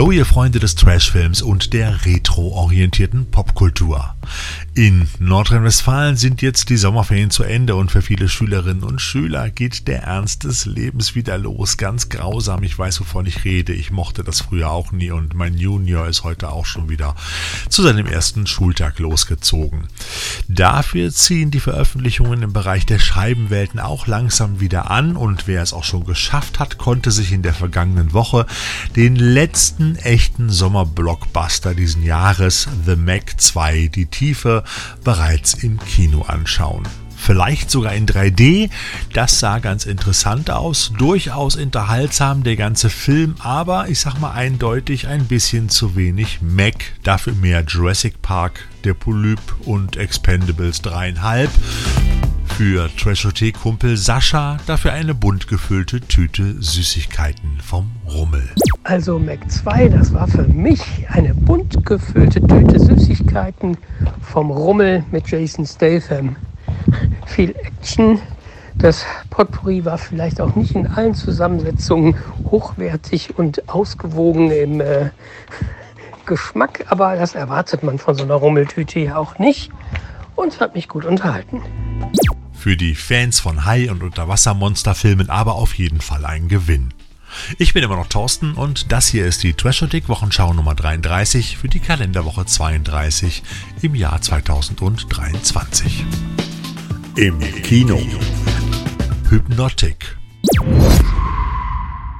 Hallo ihr Freunde des Trashfilms und der retro-orientierten Popkultur. In Nordrhein-Westfalen sind jetzt die Sommerferien zu Ende und für viele Schülerinnen und Schüler geht der Ernst des Lebens wieder los. Ganz grausam, ich weiß, wovon ich rede. Ich mochte das früher auch nie und mein Junior ist heute auch schon wieder zu seinem ersten Schultag losgezogen. Dafür ziehen die Veröffentlichungen im Bereich der Scheibenwelten auch langsam wieder an und wer es auch schon geschafft hat, konnte sich in der vergangenen Woche den letzten echten Sommerblockbuster diesen Jahres, The Mac 2, die Tiefe bereits im Kino anschauen. Vielleicht sogar in 3D. Das sah ganz interessant aus. Durchaus unterhaltsam der ganze Film, aber ich sag mal eindeutig ein bisschen zu wenig Mac. Dafür mehr Jurassic Park, der Polyp und Expendables 3,5 für Trashothek-Kumpel Sascha dafür eine bunt gefüllte Tüte Süßigkeiten vom Rummel. Also Mac 2, das war für mich eine bunt gefüllte Tüte Süßigkeiten vom Rummel mit Jason Statham. Viel Action. Das Potpourri war vielleicht auch nicht in allen Zusammensetzungen hochwertig und ausgewogen im äh, Geschmack, aber das erwartet man von so einer Rummeltüte ja auch nicht und hat mich gut unterhalten für die Fans von Hai- und Unterwassermonsterfilmen aber auf jeden Fall ein Gewinn. Ich bin immer noch Thorsten und das hier ist die Trashodik Wochenschau Nummer 33 für die Kalenderwoche 32 im Jahr 2023. Im Kino. Hypnotic.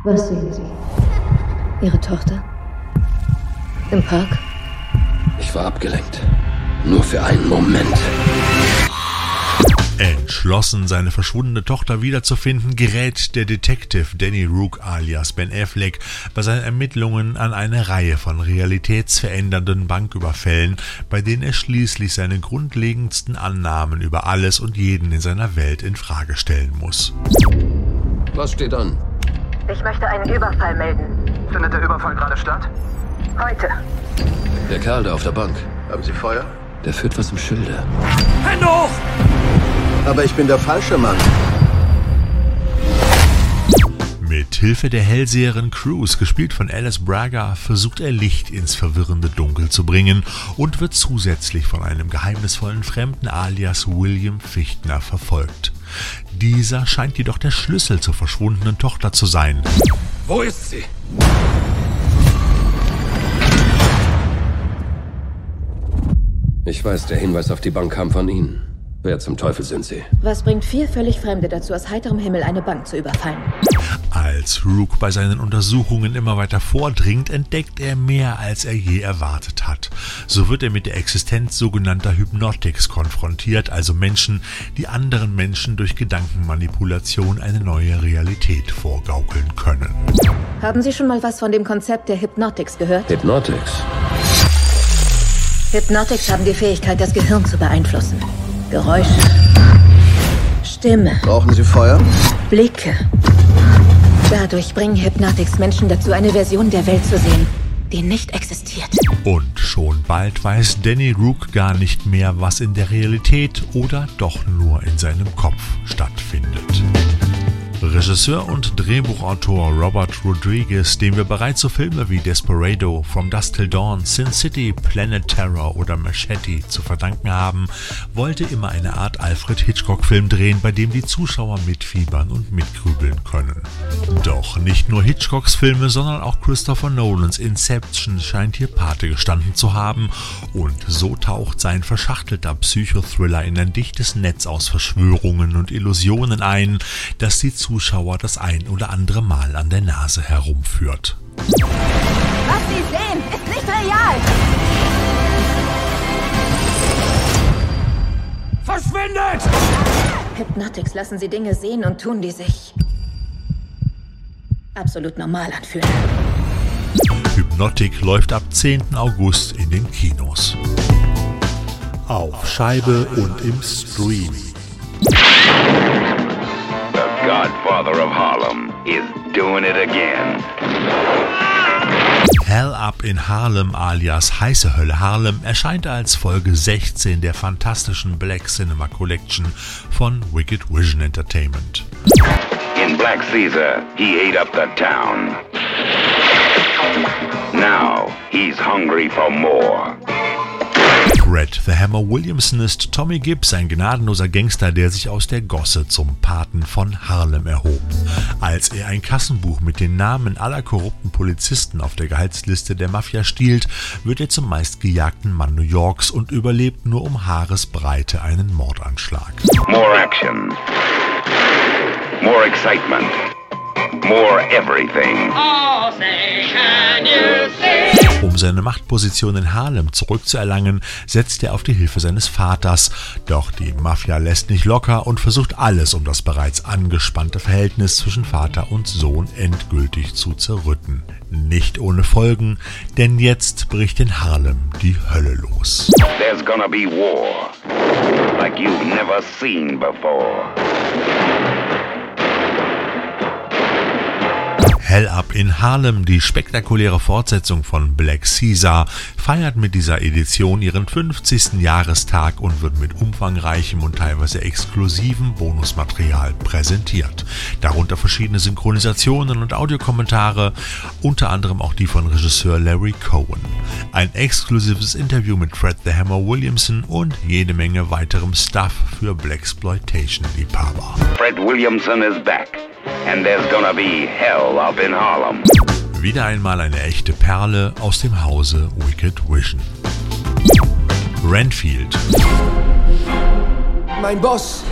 Was sehen Sie? Ihre Tochter? Im Park? Ich war abgelenkt. Nur für einen Moment. Entschlossen, seine verschwundene Tochter wiederzufinden, gerät der Detective Danny Rook alias Ben Affleck bei seinen Ermittlungen an eine Reihe von realitätsverändernden Banküberfällen, bei denen er schließlich seine grundlegendsten Annahmen über alles und jeden in seiner Welt in Frage stellen muss. Was steht an? Ich möchte einen Überfall melden. Findet der Überfall gerade statt? Heute. Der Kerl da auf der Bank. Haben Sie Feuer? Der führt was im Schilde. Hände hoch! Aber ich bin der falsche Mann. Mit Hilfe der Hellseherin Cruz, gespielt von Alice Braga, versucht er Licht ins verwirrende Dunkel zu bringen und wird zusätzlich von einem geheimnisvollen Fremden alias William Fichtner verfolgt. Dieser scheint jedoch der Schlüssel zur verschwundenen Tochter zu sein. Wo ist sie? Ich weiß, der Hinweis auf die Bank kam von Ihnen. Wer zum Teufel sind Sie? Was bringt vier völlig Fremde dazu, aus heiterem Himmel eine Bank zu überfallen? Als Rook bei seinen Untersuchungen immer weiter vordringt, entdeckt er mehr, als er je erwartet hat. So wird er mit der Existenz sogenannter Hypnotics konfrontiert, also Menschen, die anderen Menschen durch Gedankenmanipulation eine neue Realität vorgaukeln können. Haben Sie schon mal was von dem Konzept der Hypnotics gehört? Hypnotics? Hypnotics haben die Fähigkeit, das Gehirn zu beeinflussen. Geräusche, Stimme, Brauchen Sie Feuer? Blicke. Dadurch bringen Hypnotics Menschen dazu, eine Version der Welt zu sehen, die nicht existiert. Und schon bald weiß Danny Rook gar nicht mehr, was in der Realität oder doch nur in seinem Kopf stattfindet. Regisseur und Drehbuchautor Robert Rodriguez, dem wir bereits so Filme wie Desperado, From Dusk Till Dawn, Sin City, Planet Terror oder Machete zu verdanken haben, wollte immer eine Art Alfred Hitchcock-Film drehen, bei dem die Zuschauer mitfiebern und mitgrübeln können. Doch nicht nur Hitchcocks Filme, sondern auch Christopher Nolans Inception scheint hier Pate gestanden zu haben und so taucht sein verschachtelter Psychothriller in ein dichtes Netz aus Verschwörungen und Illusionen ein, das die Zuschauer das ein oder andere Mal an der Nase herumführt. Was Sie sehen, ist nicht real. Verschwindet! Hypnotics lassen Sie Dinge sehen und tun, die sich absolut normal anfühlen. Hypnotic läuft ab 10. August in den Kinos. Auf Scheibe und im Stream. The Godfather of Harlem is doing it again. Hell Up in Harlem alias Heiße Hölle Harlem erscheint als Folge 16 der fantastischen Black Cinema Collection von Wicked Vision Entertainment. In Black Caesar, he ate up the town. Now he's hungry for more. Fred the Hammer Williamson ist Tommy Gibbs, ein gnadenloser Gangster, der sich aus der Gosse zum Paten von Harlem erhob. Als er ein Kassenbuch mit den Namen aller korrupten Polizisten auf der Gehaltsliste der Mafia stiehlt, wird er zum meistgejagten Mann New Yorks und überlebt nur um Haaresbreite einen Mordanschlag. More action. More excitement. More everything. Um seine Machtposition in Harlem zurückzuerlangen, setzt er auf die Hilfe seines Vaters. Doch die Mafia lässt nicht locker und versucht alles, um das bereits angespannte Verhältnis zwischen Vater und Sohn endgültig zu zerrütten. Nicht ohne Folgen, denn jetzt bricht in Harlem die Hölle los. There's gonna be war. Like you've never seen before. Hell Up in Harlem, die spektakuläre Fortsetzung von Black Caesar, feiert mit dieser Edition ihren 50. Jahrestag und wird mit umfangreichem und teilweise exklusiven Bonusmaterial präsentiert. Darunter verschiedene Synchronisationen und Audiokommentare, unter anderem auch die von Regisseur Larry Cohen. Ein exklusives Interview mit Fred the Hammer Williamson und jede Menge weiterem Stuff für Blaxploitation-Liebhaber. Fred Williamson is back. And there's gonna be hell up in Harlem. Wieder einmal eine echte Perle aus dem Hause Wicked Vision. Renfield. Mein Boss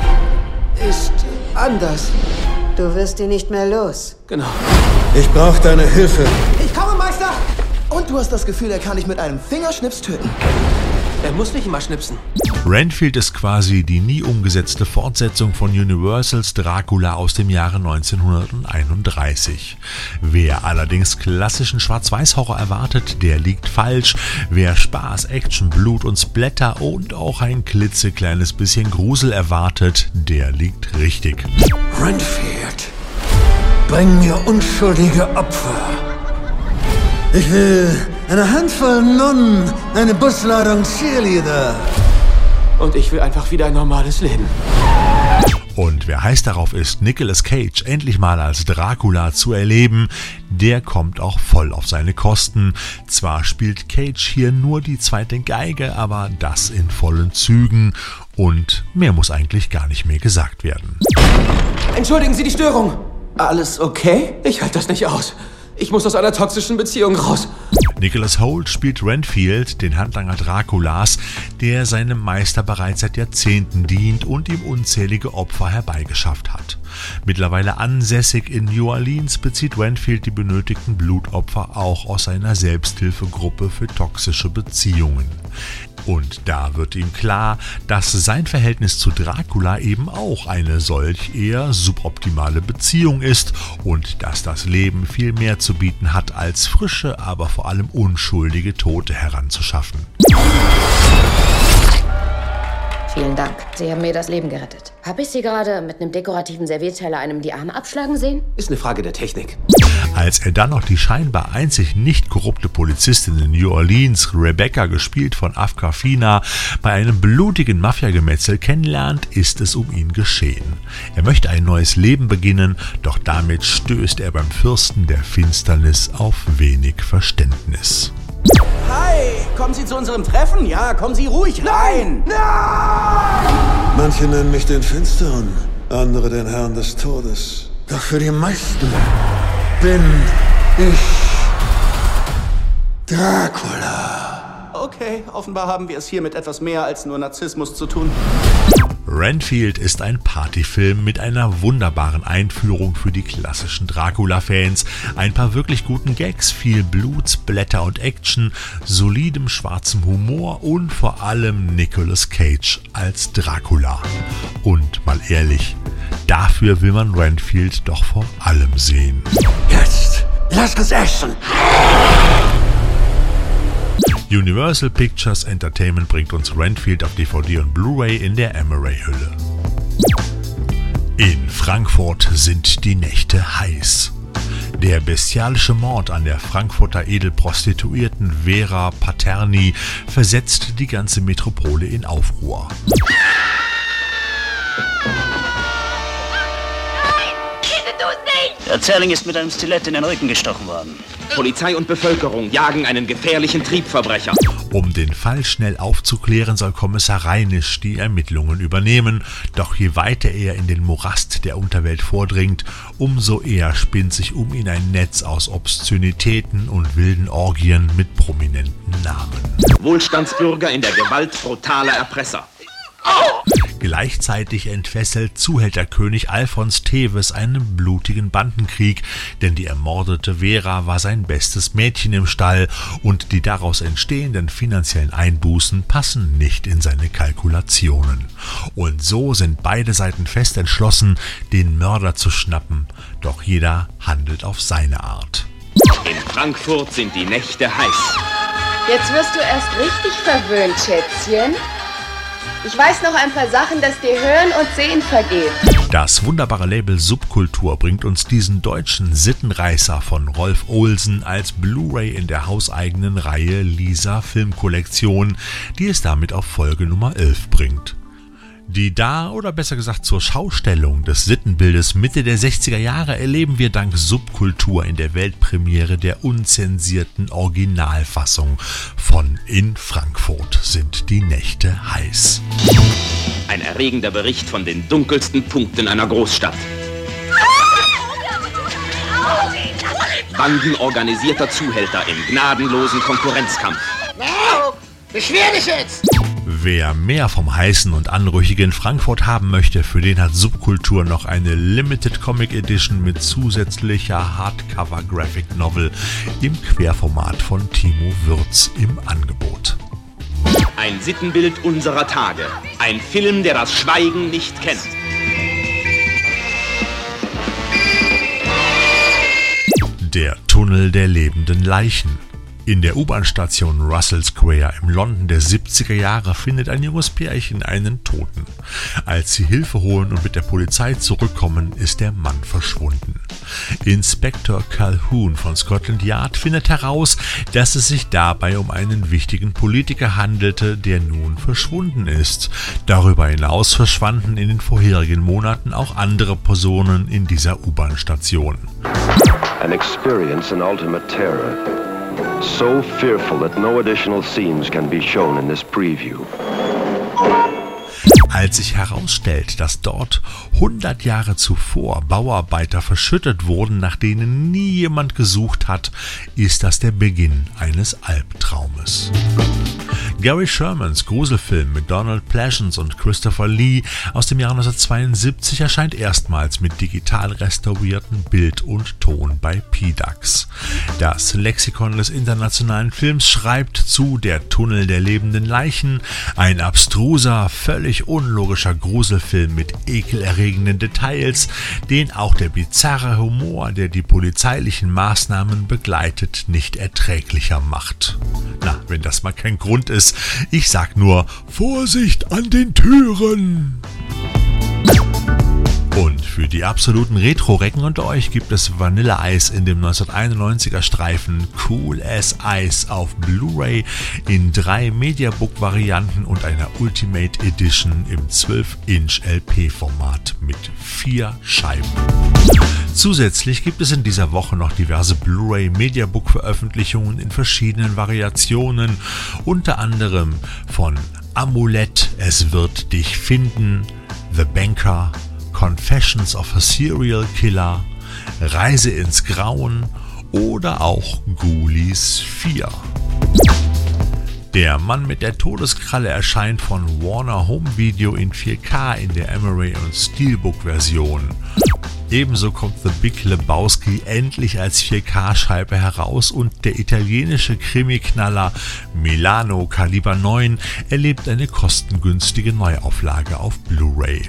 ist anders. Du wirst ihn nicht mehr los. Genau. Ich brauche deine Hilfe. Ich komme, Meister! Und du hast das Gefühl, er kann dich mit einem Fingerschnips töten. Er muss nicht immer schnipsen. Renfield ist quasi die nie umgesetzte Fortsetzung von Universals Dracula aus dem Jahre 1931. Wer allerdings klassischen Schwarz-Weiß-Horror erwartet, der liegt falsch. Wer Spaß, Action, Blut und Splatter und auch ein klitzekleines bisschen Grusel erwartet, der liegt richtig. Renfield, bring mir unschuldige Opfer. Ich will eine Handvoll Nonnen, eine Busladung Cheerleader. Und ich will einfach wieder ein normales Leben. Und wer heiß darauf ist, Nicolas Cage endlich mal als Dracula zu erleben, der kommt auch voll auf seine Kosten. Zwar spielt Cage hier nur die zweite Geige, aber das in vollen Zügen. Und mehr muss eigentlich gar nicht mehr gesagt werden. Entschuldigen Sie die Störung. Alles okay? Ich halte das nicht aus. Ich muss aus einer toxischen Beziehung raus. Nicholas Holt spielt Renfield, den Handlanger Draculas, der seinem Meister bereits seit Jahrzehnten dient und ihm unzählige Opfer herbeigeschafft hat. Mittlerweile ansässig in New Orleans bezieht Renfield die benötigten Blutopfer auch aus seiner Selbsthilfegruppe für toxische Beziehungen. Und da wird ihm klar, dass sein Verhältnis zu Dracula eben auch eine solch eher suboptimale Beziehung ist und dass das Leben viel mehr zu bieten hat, als frische, aber vor allem unschuldige Tote heranzuschaffen. Vielen Dank. Sie haben mir das Leben gerettet. Habe ich Sie gerade mit einem dekorativen Servierteller einem die Arme abschlagen sehen? Ist eine Frage der Technik. Als er dann noch die scheinbar einzig nicht korrupte Polizistin in New Orleans, Rebecca, gespielt von Afka Fina, bei einem blutigen Mafiagemetzel kennenlernt, ist es um ihn geschehen. Er möchte ein neues Leben beginnen, doch damit stößt er beim Fürsten der Finsternis auf wenig Verständnis. Hi, kommen Sie zu unserem Treffen? Ja, kommen Sie ruhig rein. Manche nennen mich den Finsteren, andere den Herrn des Todes. Doch für die meisten bin ich Dracula. Okay, offenbar haben wir es hier mit etwas mehr als nur Narzissmus zu tun. Renfield ist ein Partyfilm mit einer wunderbaren Einführung für die klassischen Dracula-Fans, ein paar wirklich guten Gags, viel Blut, Splatter und Action, solidem schwarzem Humor und vor allem Nicolas Cage als Dracula. Und mal ehrlich, dafür will man Renfield doch vor allem sehen. Jetzt, lass uns essen. Universal Pictures Entertainment bringt uns Renfield auf DVD und Blu-ray in der Emery-Hülle. In Frankfurt sind die Nächte heiß. Der bestialische Mord an der Frankfurter Edelprostituierten Vera Paterni versetzt die ganze Metropole in Aufruhr. Der Zerling ist mit einem Stilett in den Rücken gestochen worden. Polizei und Bevölkerung jagen einen gefährlichen Triebverbrecher. Um den Fall schnell aufzuklären, soll Kommissar Reinisch die Ermittlungen übernehmen. Doch je weiter er in den Morast der Unterwelt vordringt, umso eher spinnt sich um ihn ein Netz aus Obszönitäten und wilden Orgien mit prominenten Namen. Wohlstandsbürger in der Gewalt brutaler Erpresser. Gleichzeitig entfesselt Zuhälterkönig Alfons Teves einen blutigen Bandenkrieg, denn die ermordete Vera war sein bestes Mädchen im Stall und die daraus entstehenden finanziellen Einbußen passen nicht in seine Kalkulationen. Und so sind beide Seiten fest entschlossen, den Mörder zu schnappen, doch jeder handelt auf seine Art. In Frankfurt sind die Nächte heiß. Jetzt wirst du erst richtig verwöhnt, Schätzchen. Ich weiß noch ein paar Sachen, dass dir Hören und Sehen vergeht. Das wunderbare Label Subkultur bringt uns diesen deutschen Sittenreißer von Rolf Olsen als Blu-ray in der hauseigenen Reihe Lisa Filmkollektion, die es damit auf Folge Nummer 11 bringt. Die da oder besser gesagt zur Schaustellung des Sittenbildes Mitte der 60er Jahre erleben wir dank Subkultur in der Weltpremiere der unzensierten Originalfassung von In Frankfurt sind die Nächte heiß. Ein erregender Bericht von den dunkelsten Punkten einer Großstadt. Banden organisierter Zuhälter im gnadenlosen Konkurrenzkampf. Beschwer dich jetzt! Wer mehr vom heißen und anrüchigen Frankfurt haben möchte, für den hat Subkultur noch eine Limited Comic Edition mit zusätzlicher Hardcover Graphic Novel im Querformat von Timo Würz im Angebot. Ein Sittenbild unserer Tage. Ein Film, der das Schweigen nicht kennt. Der Tunnel der lebenden Leichen. In der U-Bahn-Station Russell Square im London der 70er Jahre findet ein junges Pärchen einen Toten. Als sie Hilfe holen und mit der Polizei zurückkommen, ist der Mann verschwunden. Inspektor Calhoun von Scotland Yard findet heraus, dass es sich dabei um einen wichtigen Politiker handelte, der nun verschwunden ist. Darüber hinaus verschwanden in den vorherigen Monaten auch andere Personen in dieser U-Bahn-Station. An experience in ultimate terror. So fearful that no additional scenes can be shown in this preview. Als sich herausstellt, dass dort 100 Jahre zuvor Bauarbeiter verschüttet wurden, nach denen nie jemand gesucht hat, ist das der Beginn eines Albtraumes. Gary Shermans Gruselfilm mit Donald Pleasance und Christopher Lee aus dem Jahr 1972 erscheint erstmals mit digital restaurierten Bild und Ton bei PDAX. Das Lexikon des internationalen Films schreibt zu Der Tunnel der lebenden Leichen, ein abstruser, völlig unlogischer Gruselfilm mit ekelerregenden Details, den auch der bizarre Humor, der die polizeilichen Maßnahmen begleitet, nicht erträglicher macht. Na, wenn das mal kein Grund ist, ich sag nur Vorsicht an den Türen! Und für die absoluten Retro-Recken unter euch gibt es Vanilleeis in dem 1991er Streifen. Cool as Ice auf Blu-ray in drei Mediabook-Varianten und einer Ultimate Edition im 12-Inch LP-Format mit vier Scheiben. Zusätzlich gibt es in dieser Woche noch diverse Blu-ray Mediabook Veröffentlichungen in verschiedenen Variationen, unter anderem von Amulett, es wird dich finden, The Banker, Confessions of a Serial Killer, Reise ins Grauen oder auch Ghoulies 4. Der Mann mit der Todeskralle erscheint von Warner Home Video in 4K in der Emery und Steelbook Version. Ebenso kommt The Big Lebowski endlich als 4K-Scheibe heraus und der italienische Krimi-Knaller Milano Kaliber 9 erlebt eine kostengünstige Neuauflage auf Blu-ray.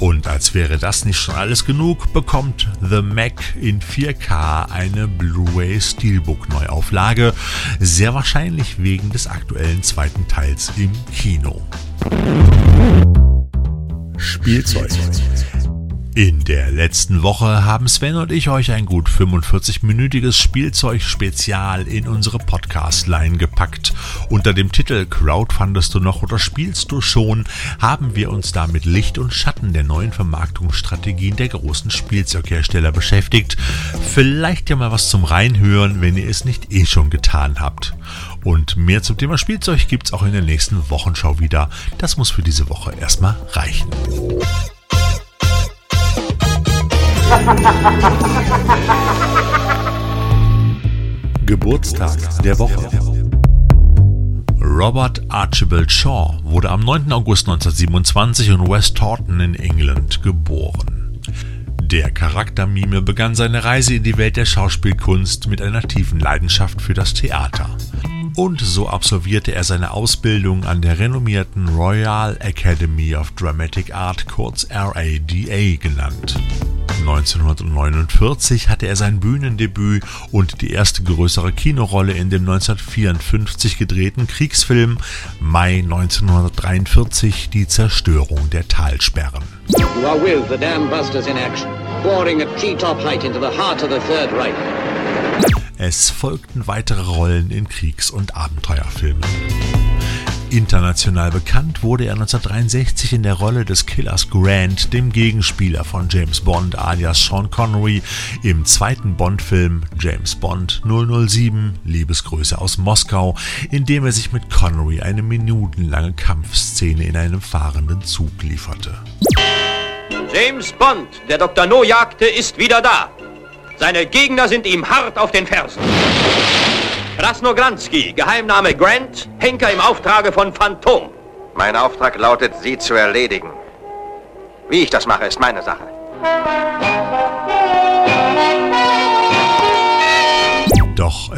Und als wäre das nicht schon alles genug, bekommt The Mac in 4K eine Blu-ray Steelbook Neuauflage, sehr wahrscheinlich wegen des aktuellen zweiten Teils im Kino. Spielzeug. In der letzten Woche haben Sven und ich euch ein gut 45-minütiges Spielzeug-Spezial in unsere Podcast-Line gepackt. Unter dem Titel Crowdfundest du noch oder spielst du schon haben wir uns da mit Licht und Schatten der neuen Vermarktungsstrategien der großen Spielzeughersteller beschäftigt. Vielleicht ja mal was zum Reinhören, wenn ihr es nicht eh schon getan habt. Und mehr zum Thema Spielzeug gibt's auch in der nächsten Wochenschau wieder. Das muss für diese Woche erstmal reichen. Geburtstag der Woche. Robert Archibald Shaw wurde am 9. August 1927 in West Taunton in England geboren. Der Charaktermime begann seine Reise in die Welt der Schauspielkunst mit einer tiefen Leidenschaft für das Theater und so absolvierte er seine Ausbildung an der renommierten Royal Academy of Dramatic Art, kurz RADA genannt. 1949 hatte er sein Bühnendebüt und die erste größere Kinorolle in dem 1954 gedrehten Kriegsfilm Mai 1943 Die Zerstörung der Talsperren. You are with the Dam Busters in action, boring at T-top height into the heart of the Third Reich. Es folgten weitere Rollen in Kriegs- und Abenteuerfilmen. International bekannt wurde er 1963 in der Rolle des Killers Grant, dem Gegenspieler von James Bond alias Sean Connery, im zweiten Bond-Film James Bond 007 Liebesgröße aus Moskau, in dem er sich mit Connery eine minutenlange Kampfszene in einem fahrenden Zug lieferte. James Bond, der Dr. No jagte, ist wieder da. Seine Gegner sind ihm hart auf den Fersen. Krasnogranski, Geheimname Grant, Henker im Auftrage von Phantom. Mein Auftrag lautet, Sie zu erledigen. Wie ich das mache, ist meine Sache.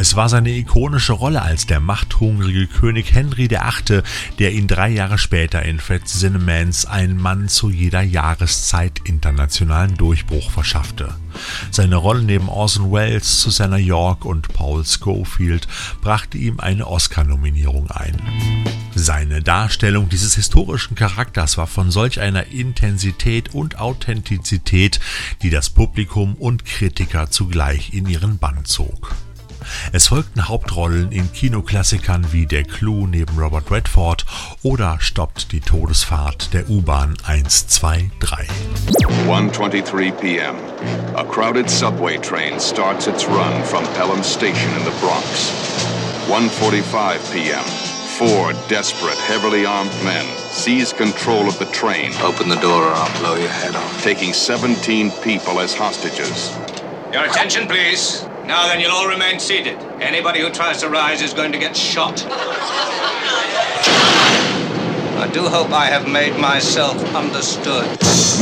Es war seine ikonische Rolle als der machthungrige König Henry VIII., der ihn drei Jahre später in Fred Zinnemans Ein Mann zu jeder Jahreszeit internationalen Durchbruch verschaffte. Seine Rolle neben Orson Welles, Susanna York und Paul Schofield brachte ihm eine Oscar-Nominierung ein. Seine Darstellung dieses historischen Charakters war von solch einer Intensität und Authentizität, die das Publikum und Kritiker zugleich in ihren Bann zog. Es folgten Hauptrollen in Kinoklassikern wie Der Clou neben Robert Redford oder Stoppt die Todesfahrt der U-Bahn 123. 1:23 p.m. A crowded subway train starts its run from Pelham Station in the Bronx. 1:45 p.m. Four desperate, heavily armed men seize control of the train. Open the door or I'll blow your head off. Taking 17 people as hostages. Your attention, please. Now then, you'll all remain seated. Anybody who tries to rise is going to get shot. I do hope I have made myself understood.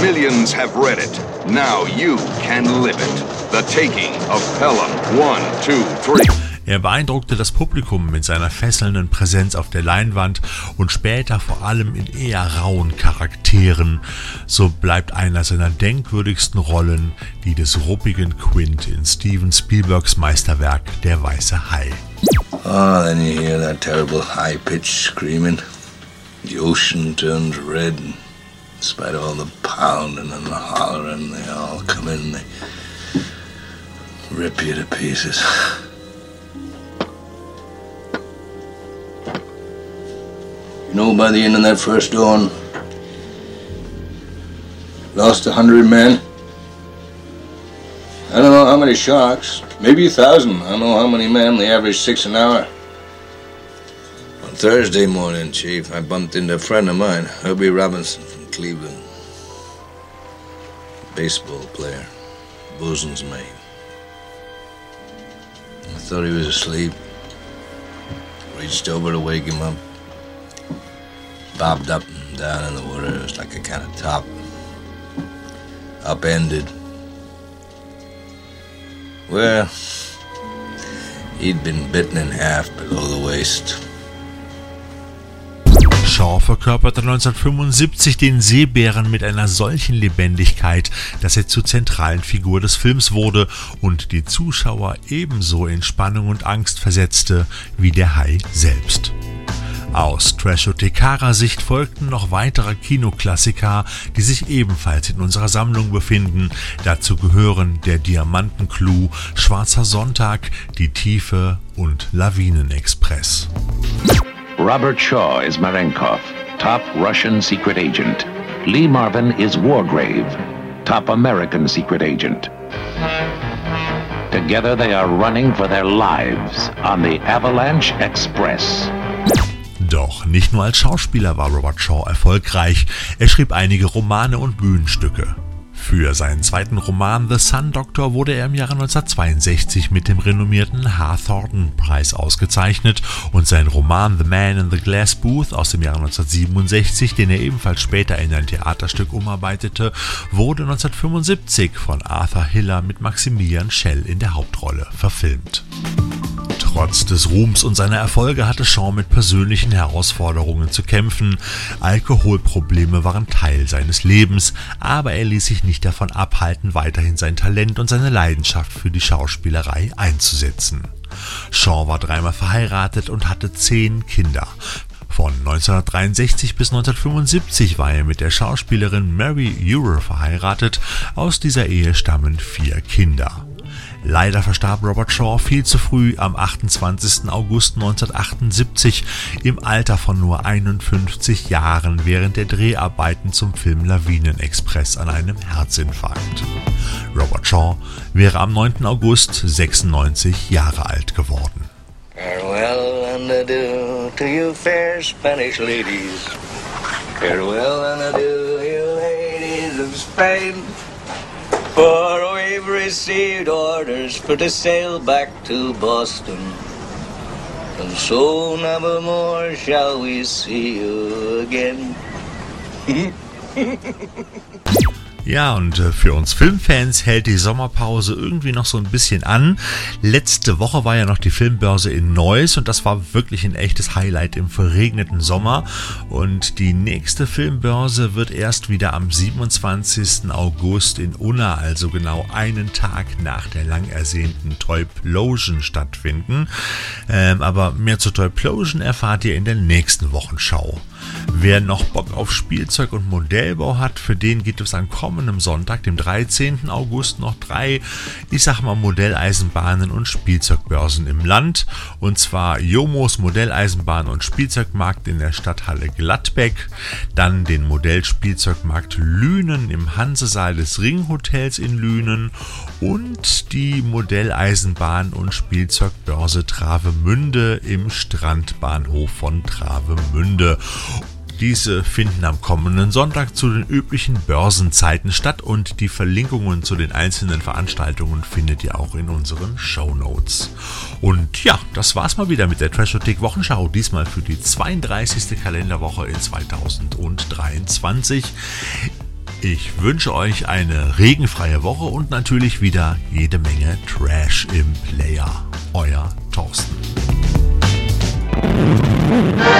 Millions have read it. Now you can live it. The Taking of Pelham. One, two, three. Er beeindruckte das Publikum mit seiner fesselnden Präsenz auf der Leinwand und später vor allem in eher rauen Charakteren. So bleibt einer seiner denkwürdigsten Rollen die des ruppigen Quint in Steven Spielbergs Meisterwerk Der weiße Hai. Oh, then you hear that terrible high-pitched screaming. The ocean turns red. In spite of all the pounding and the hollering, they all come in, they rip you to pieces. You know, by the end of that first dawn, lost a hundred men. I don't know how many sharks, maybe a thousand. I don't know how many men. They average six an hour. On Thursday morning, Chief, I bumped into a friend of mine, Herbie Robinson from Cleveland. Baseball player, bosun's mate. I thought he was asleep. Reached over to wake him up bobbed up and down in the water. It was like a kind of top, upended. Well, he'd been bitten in half below the waist. Shaw verkörperte 1975 den Seebären mit einer solchen Lebendigkeit, dass er zur zentralen Figur des Films wurde und die Zuschauer ebenso in Spannung und Angst versetzte wie der Hai selbst. Aus Trashotekara-Sicht folgten noch weitere Kinoklassiker, die sich ebenfalls in unserer Sammlung befinden. Dazu gehören Der Diamantenclou, Schwarzer Sonntag, Die Tiefe und Lawinenexpress. Robert Shaw is Marenkov, top Russian secret agent. Lee Marvin is Wargrave, top American secret agent. Together they are running for their lives on the Avalanche Express. Doch nicht nur als Schauspieler war Robert Shaw erfolgreich, er schrieb einige Romane und Bühnenstücke. Für seinen zweiten Roman The Sun Doctor wurde er im Jahre 1962 mit dem renommierten Hathornton-Preis ausgezeichnet und sein Roman The Man in the Glass Booth aus dem Jahre 1967, den er ebenfalls später in ein Theaterstück umarbeitete, wurde 1975 von Arthur Hiller mit Maximilian Schell in der Hauptrolle verfilmt. Trotz des Ruhms und seiner Erfolge hatte Shaw mit persönlichen Herausforderungen zu kämpfen. Alkoholprobleme waren Teil seines Lebens, aber er ließ sich nicht davon abhalten, weiterhin sein Talent und seine Leidenschaft für die Schauspielerei einzusetzen. Shaw war dreimal verheiratet und hatte zehn Kinder. Von 1963 bis 1975 war er mit der Schauspielerin Mary Ure verheiratet. Aus dieser Ehe stammen vier Kinder. Leider verstarb Robert Shaw viel zu früh am 28. August 1978 im Alter von nur 51 Jahren während der Dreharbeiten zum Film Lawinenexpress an einem Herzinfarkt. Robert Shaw wäre am 9. August 96 Jahre alt geworden. Farewell and adieu to you fair Spanish ladies. Farewell and adieu, you ladies of Spain. For we've received orders for to sail back to Boston. And so never more shall we see you again. Ja, und äh, für uns Filmfans hält die Sommerpause irgendwie noch so ein bisschen an. Letzte Woche war ja noch die Filmbörse in Neuss und das war wirklich ein echtes Highlight im verregneten Sommer. Und die nächste Filmbörse wird erst wieder am 27. August in Unna, also genau einen Tag nach der lang ersehnten Toyplosion stattfinden. Ähm, aber mehr zu Toyplosion erfahrt ihr in der nächsten Wochenschau. Wer noch Bock auf Spielzeug und Modellbau hat, für den gibt es an kommendem Sonntag, dem 13. August, noch drei, ich sag mal, Modelleisenbahnen und Spielzeugbörsen im Land. Und zwar Jomos Modelleisenbahn und Spielzeugmarkt in der Stadthalle Gladbeck, dann den Modellspielzeugmarkt Lünen im Hansesaal des Ringhotels in Lünen und die Modelleisenbahn und Spielzeugbörse Travemünde im Strandbahnhof von Travemünde. Diese finden am kommenden Sonntag zu den üblichen Börsenzeiten statt und die Verlinkungen zu den einzelnen Veranstaltungen findet ihr auch in unseren Show Notes. Und ja, das war's mal wieder mit der Trashotik Wochenschau, diesmal für die 32. Kalenderwoche in 2023. Ich wünsche euch eine regenfreie Woche und natürlich wieder jede Menge Trash im Player. Euer Thorsten. Música